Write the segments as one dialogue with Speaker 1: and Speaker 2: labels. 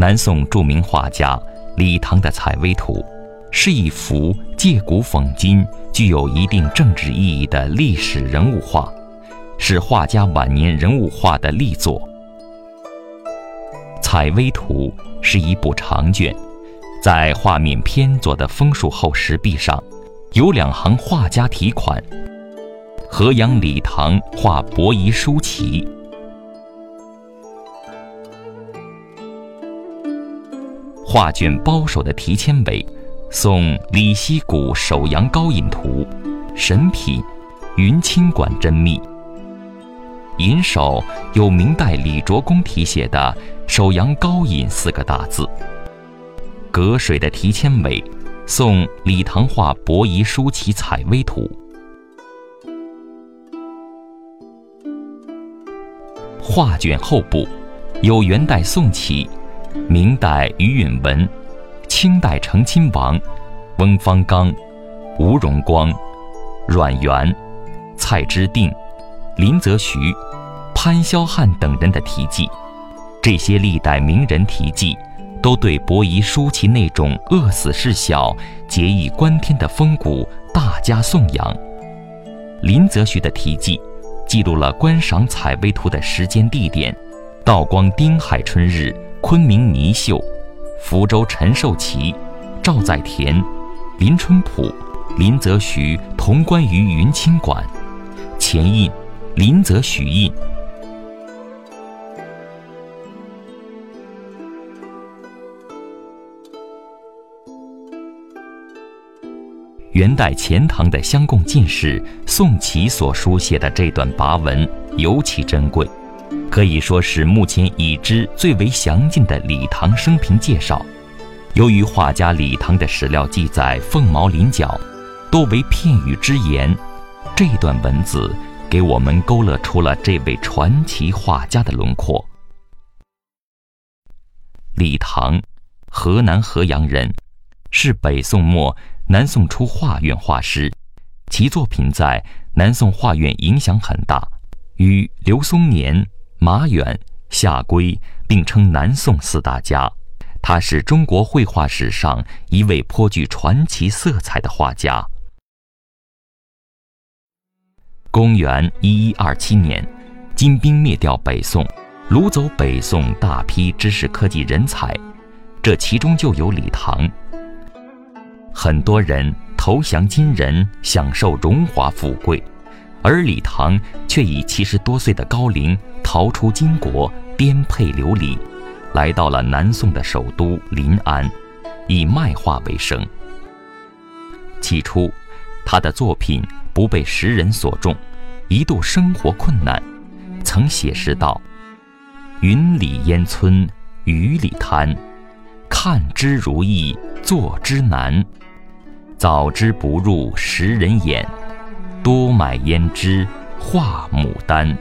Speaker 1: 南宋著名画家李唐的《采薇图》，是一幅借古讽今、具有一定政治意义的历史人物画，是画家晚年人物画的力作。《采薇图》是一部长卷，在画面偏左的枫树后石壁上，有两行画家题款：“河阳李唐画伯夷叔齐。”画卷包首的题签尾，送李希古《首阳高引图》，神品，云清馆珍秘。引首有明代李卓公题写的“首阳高引”四个大字。隔水的题签尾，送李唐画伯夷叔齐采薇图。画卷后部有元代宋齐。明代余允文，清代成亲王，翁方刚、吴荣光、阮元、蔡之定、林则徐、潘霄汉等人的题记。这些历代名人题记，都对伯夷叔齐那种饿死事小、结义观天的风骨大加颂扬。林则徐的题记，记录了观赏采薇图的时间地点：道光丁亥春日。昆明泥绣，福州陈寿祺、赵在田、林春甫、林则徐同关于云清馆，前印林则徐印。元代钱塘的襄贡进士宋祁所书写的这段跋文尤其珍贵。可以说是目前已知最为详尽的李唐生平介绍。由于画家李唐的史料记载凤毛麟角，多为片语之言，这段文字给我们勾勒出了这位传奇画家的轮廓。李唐，河南河阳人，是北宋末南宋初画院画师，其作品在南宋画院影响很大，与刘松年。马远、夏圭并称南宋四大家，他是中国绘画史上一位颇具传奇色彩的画家。公元一一二七年，金兵灭掉北宋，掳走北宋大批知识科技人才，这其中就有李唐。很多人投降金人，享受荣华富贵。而李唐却以七十多岁的高龄逃出金国，颠沛流离，来到了南宋的首都临安，以卖画为生。起初，他的作品不被时人所重，一度生活困难，曾写诗道：“云里烟村雨里滩，看之如意做之难，早知不入时人眼。”多买胭脂画牡丹。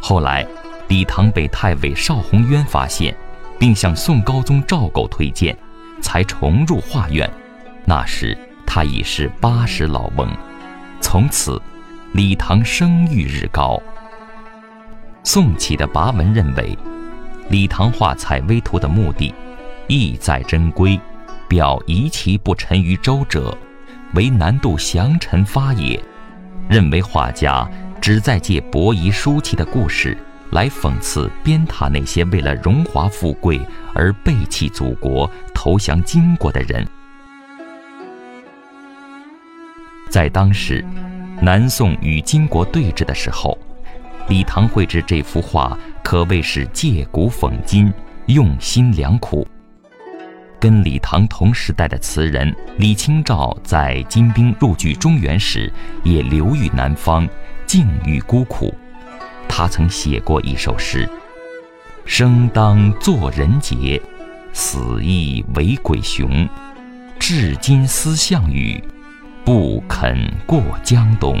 Speaker 1: 后来，李唐被太尉邵宏渊发现，并向宋高宗赵构推荐，才重入画院。那时他已是八十老翁。从此，李唐声誉日高。宋启的跋文认为，李唐画《采薇图》的目的，意在珍贵，表遗其不沉于舟者。为南渡降臣发也，认为画家只在借伯夷叔齐的故事来讽刺鞭挞那些为了荣华富贵而背弃祖国、投降金国的人。在当时，南宋与金国对峙的时候，李唐绘制这幅画可谓是借古讽今，用心良苦。跟李唐同时代的词人李清照，在金兵入据中原时，也流寓南方，境遇孤苦。他曾写过一首诗：“生当作人杰，死亦为鬼雄。至今思项羽，不肯过江东。”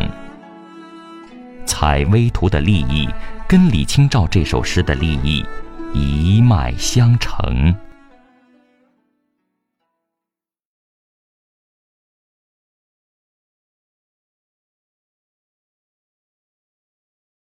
Speaker 1: 《采薇图》的立意跟李清照这首诗的立意一脉相承。